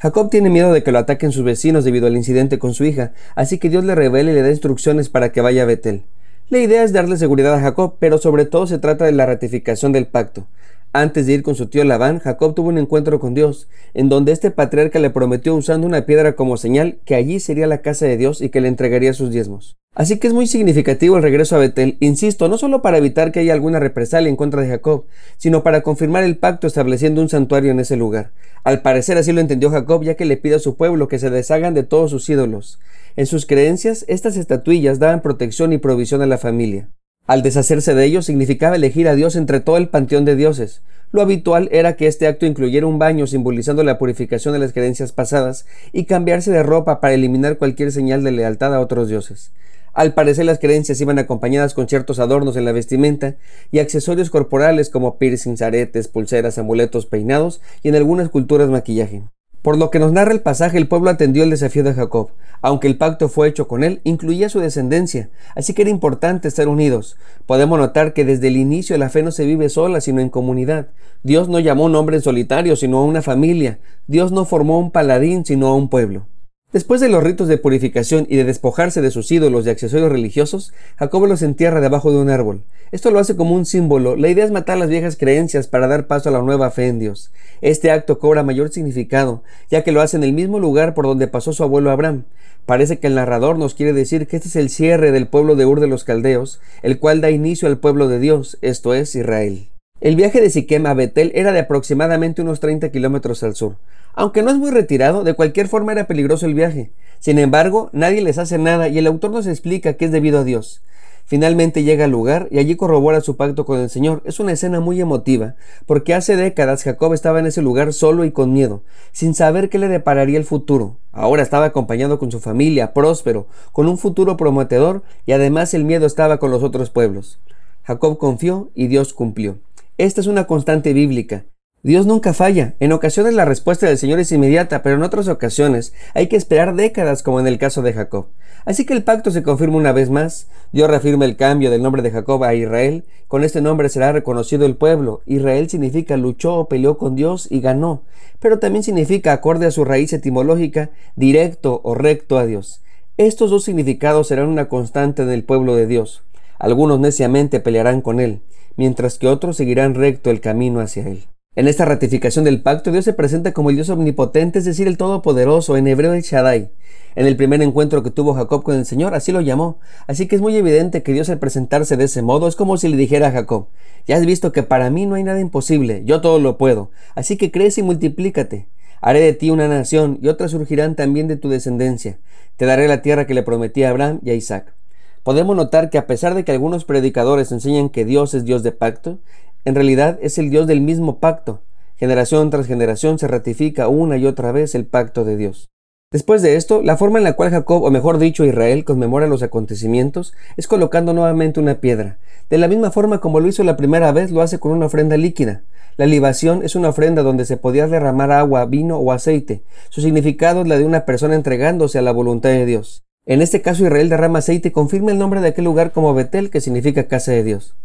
Jacob tiene miedo de que lo ataquen sus vecinos debido al incidente con su hija, así que Dios le revela y le da instrucciones para que vaya a Betel. La idea es darle seguridad a Jacob, pero sobre todo se trata de la ratificación del pacto. Antes de ir con su tío Labán, Jacob tuvo un encuentro con Dios, en donde este patriarca le prometió usando una piedra como señal que allí sería la casa de Dios y que le entregaría sus diezmos. Así que es muy significativo el regreso a Betel, insisto, no solo para evitar que haya alguna represalia en contra de Jacob, sino para confirmar el pacto estableciendo un santuario en ese lugar. Al parecer así lo entendió Jacob, ya que le pide a su pueblo que se deshagan de todos sus ídolos. En sus creencias, estas estatuillas daban protección y provisión a la familia. Al deshacerse de ellos significaba elegir a Dios entre todo el panteón de dioses. Lo habitual era que este acto incluyera un baño simbolizando la purificación de las creencias pasadas y cambiarse de ropa para eliminar cualquier señal de lealtad a otros dioses. Al parecer las creencias iban acompañadas con ciertos adornos en la vestimenta y accesorios corporales como piercings, aretes, pulseras, amuletos, peinados y en algunas culturas maquillaje. Por lo que nos narra el pasaje, el pueblo atendió el desafío de Jacob. Aunque el pacto fue hecho con él, incluía su descendencia, así que era importante estar unidos. Podemos notar que desde el inicio la fe no se vive sola, sino en comunidad. Dios no llamó a un hombre en solitario, sino a una familia. Dios no formó un paladín, sino a un pueblo. Después de los ritos de purificación y de despojarse de sus ídolos y accesorios religiosos, Jacob los entierra debajo de un árbol. Esto lo hace como un símbolo. La idea es matar las viejas creencias para dar paso a la nueva fe en Dios. Este acto cobra mayor significado, ya que lo hace en el mismo lugar por donde pasó su abuelo Abraham. Parece que el narrador nos quiere decir que este es el cierre del pueblo de Ur de los Caldeos, el cual da inicio al pueblo de Dios, esto es Israel. El viaje de Siquem a Betel era de aproximadamente unos 30 kilómetros al sur. Aunque no es muy retirado, de cualquier forma era peligroso el viaje. Sin embargo, nadie les hace nada y el autor nos explica que es debido a Dios. Finalmente llega al lugar y allí corrobora su pacto con el Señor. Es una escena muy emotiva, porque hace décadas Jacob estaba en ese lugar solo y con miedo, sin saber qué le depararía el futuro. Ahora estaba acompañado con su familia, próspero, con un futuro prometedor y además el miedo estaba con los otros pueblos. Jacob confió y Dios cumplió. Esta es una constante bíblica. Dios nunca falla. En ocasiones la respuesta del Señor es inmediata, pero en otras ocasiones hay que esperar décadas como en el caso de Jacob. Así que el pacto se confirma una vez más. Dios reafirma el cambio del nombre de Jacob a Israel. Con este nombre será reconocido el pueblo. Israel significa luchó, peleó con Dios y ganó. Pero también significa, acorde a su raíz etimológica, directo o recto a Dios. Estos dos significados serán una constante en el pueblo de Dios. Algunos neciamente pelearán con él mientras que otros seguirán recto el camino hacia Él. En esta ratificación del pacto, Dios se presenta como el Dios omnipotente, es decir, el Todopoderoso, en hebreo el Shaddai. En el primer encuentro que tuvo Jacob con el Señor, así lo llamó. Así que es muy evidente que Dios al presentarse de ese modo es como si le dijera a Jacob, ya has visto que para mí no hay nada imposible, yo todo lo puedo, así que crece y multiplícate. Haré de ti una nación y otras surgirán también de tu descendencia. Te daré la tierra que le prometí a Abraham y a Isaac podemos notar que a pesar de que algunos predicadores enseñan que Dios es Dios de pacto, en realidad es el Dios del mismo pacto. Generación tras generación se ratifica una y otra vez el pacto de Dios. Después de esto, la forma en la cual Jacob, o mejor dicho Israel, conmemora los acontecimientos es colocando nuevamente una piedra. De la misma forma como lo hizo la primera vez, lo hace con una ofrenda líquida. La libación es una ofrenda donde se podía derramar agua, vino o aceite. Su significado es la de una persona entregándose a la voluntad de Dios. En este caso Israel derrama aceite y confirma el nombre de aquel lugar como Betel, que significa casa de Dios.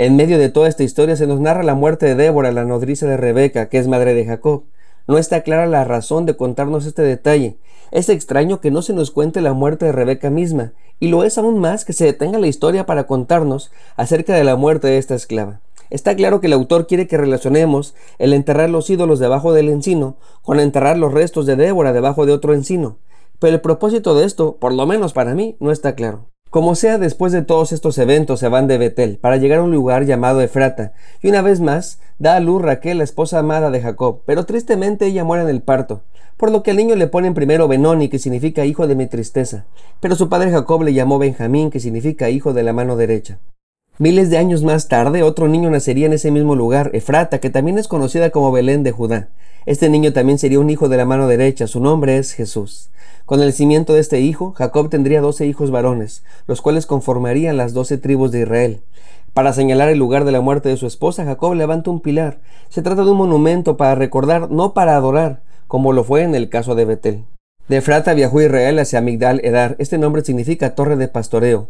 En medio de toda esta historia se nos narra la muerte de Débora, la nodriza de Rebeca, que es madre de Jacob. No está clara la razón de contarnos este detalle. Es extraño que no se nos cuente la muerte de Rebeca misma, y lo es aún más que se detenga la historia para contarnos acerca de la muerte de esta esclava. Está claro que el autor quiere que relacionemos el enterrar los ídolos debajo del encino con enterrar los restos de Débora debajo de otro encino. Pero el propósito de esto, por lo menos para mí, no está claro. Como sea, después de todos estos eventos se van de Betel para llegar a un lugar llamado Efrata, y una vez más da a luz Raquel, la esposa amada de Jacob, pero tristemente ella muere en el parto. por lo que al niño le ponen primero Benoni, que significa hijo de mi tristeza, pero su padre Jacob le llamó Benjamín, que significa hijo de la mano derecha. Miles de años más tarde, otro niño nacería en ese mismo lugar, Efrata, que también es conocida como Belén de Judá. Este niño también sería un hijo de la mano derecha, su nombre es Jesús. Con el nacimiento de este hijo, Jacob tendría doce hijos varones, los cuales conformarían las doce tribus de Israel. Para señalar el lugar de la muerte de su esposa, Jacob levanta un pilar. Se trata de un monumento para recordar, no para adorar, como lo fue en el caso de Betel. De Efrata viajó Israel hacia Migdal Edar. Este nombre significa torre de pastoreo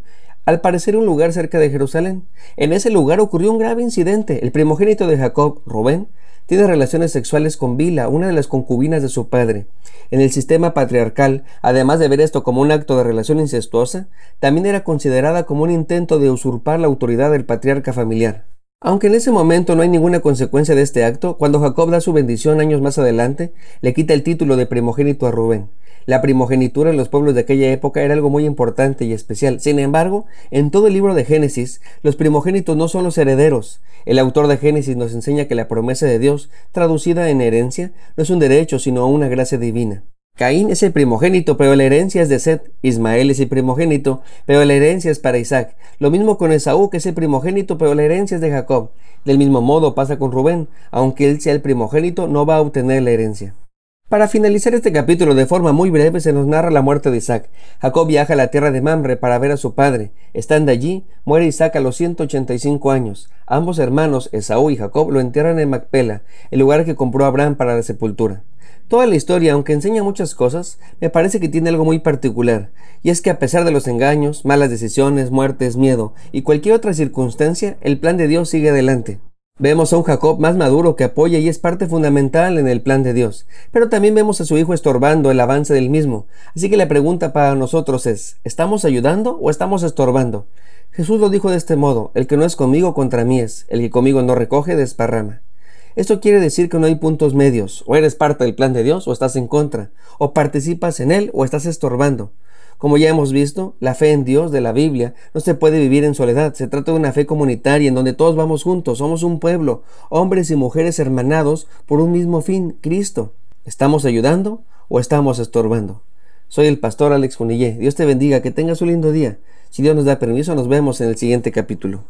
al parecer un lugar cerca de Jerusalén. En ese lugar ocurrió un grave incidente. El primogénito de Jacob, Rubén, tiene relaciones sexuales con Bila, una de las concubinas de su padre. En el sistema patriarcal, además de ver esto como un acto de relación incestuosa, también era considerada como un intento de usurpar la autoridad del patriarca familiar. Aunque en ese momento no hay ninguna consecuencia de este acto, cuando Jacob da su bendición años más adelante, le quita el título de primogénito a Rubén. La primogenitura en los pueblos de aquella época era algo muy importante y especial. Sin embargo, en todo el libro de Génesis, los primogénitos no son los herederos. El autor de Génesis nos enseña que la promesa de Dios, traducida en herencia, no es un derecho, sino una gracia divina. Caín es el primogénito, pero la herencia es de Seth. Ismael es el primogénito, pero la herencia es para Isaac. Lo mismo con Esaú, que es el primogénito, pero la herencia es de Jacob. Del mismo modo pasa con Rubén. Aunque él sea el primogénito, no va a obtener la herencia. Para finalizar este capítulo de forma muy breve se nos narra la muerte de Isaac. Jacob viaja a la tierra de Mamre para ver a su padre. Estando allí, muere Isaac a los 185 años. Ambos hermanos, Esaú y Jacob, lo entierran en Macpela, el lugar que compró Abraham para la sepultura. Toda la historia, aunque enseña muchas cosas, me parece que tiene algo muy particular, y es que a pesar de los engaños, malas decisiones, muertes, miedo y cualquier otra circunstancia, el plan de Dios sigue adelante. Vemos a un Jacob más maduro que apoya y es parte fundamental en el plan de Dios, pero también vemos a su hijo estorbando el avance del mismo. Así que la pregunta para nosotros es, ¿estamos ayudando o estamos estorbando? Jesús lo dijo de este modo, el que no es conmigo contra mí es, el que conmigo no recoge desparrama. Esto quiere decir que no hay puntos medios, o eres parte del plan de Dios o estás en contra, o participas en él o estás estorbando. Como ya hemos visto, la fe en Dios de la Biblia no se puede vivir en soledad. Se trata de una fe comunitaria en donde todos vamos juntos, somos un pueblo, hombres y mujeres hermanados por un mismo fin, Cristo. ¿Estamos ayudando o estamos estorbando? Soy el pastor Alex Junillé. Dios te bendiga, que tengas un lindo día. Si Dios nos da permiso, nos vemos en el siguiente capítulo.